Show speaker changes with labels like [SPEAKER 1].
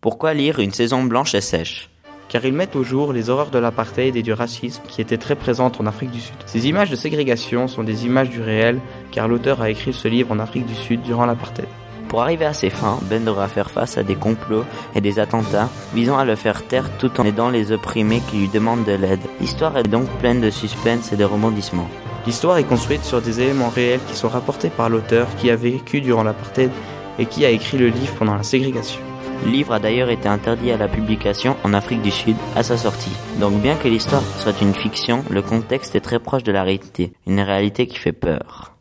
[SPEAKER 1] Pourquoi lire Une saison blanche et sèche?
[SPEAKER 2] Car ils mettent au jour les horreurs de l'apartheid et du racisme qui étaient très présentes en Afrique du Sud. Ces images de ségrégation sont des images du réel, car l'auteur a écrit ce livre en Afrique du Sud durant l'apartheid.
[SPEAKER 1] Pour arriver à ses fins, Ben devra faire face à des complots et des attentats visant à le faire taire tout en aidant les opprimés qui lui demandent de l'aide. L'histoire est donc pleine de suspense et de rebondissements.
[SPEAKER 2] L'histoire est construite sur des éléments réels qui sont rapportés par l'auteur qui a vécu durant l'apartheid et qui a écrit le livre pendant la ségrégation.
[SPEAKER 1] Le livre a d'ailleurs été interdit à la publication en Afrique du Sud à sa sortie. Donc bien que l'histoire soit une fiction, le contexte est très proche de la réalité, une réalité qui fait peur.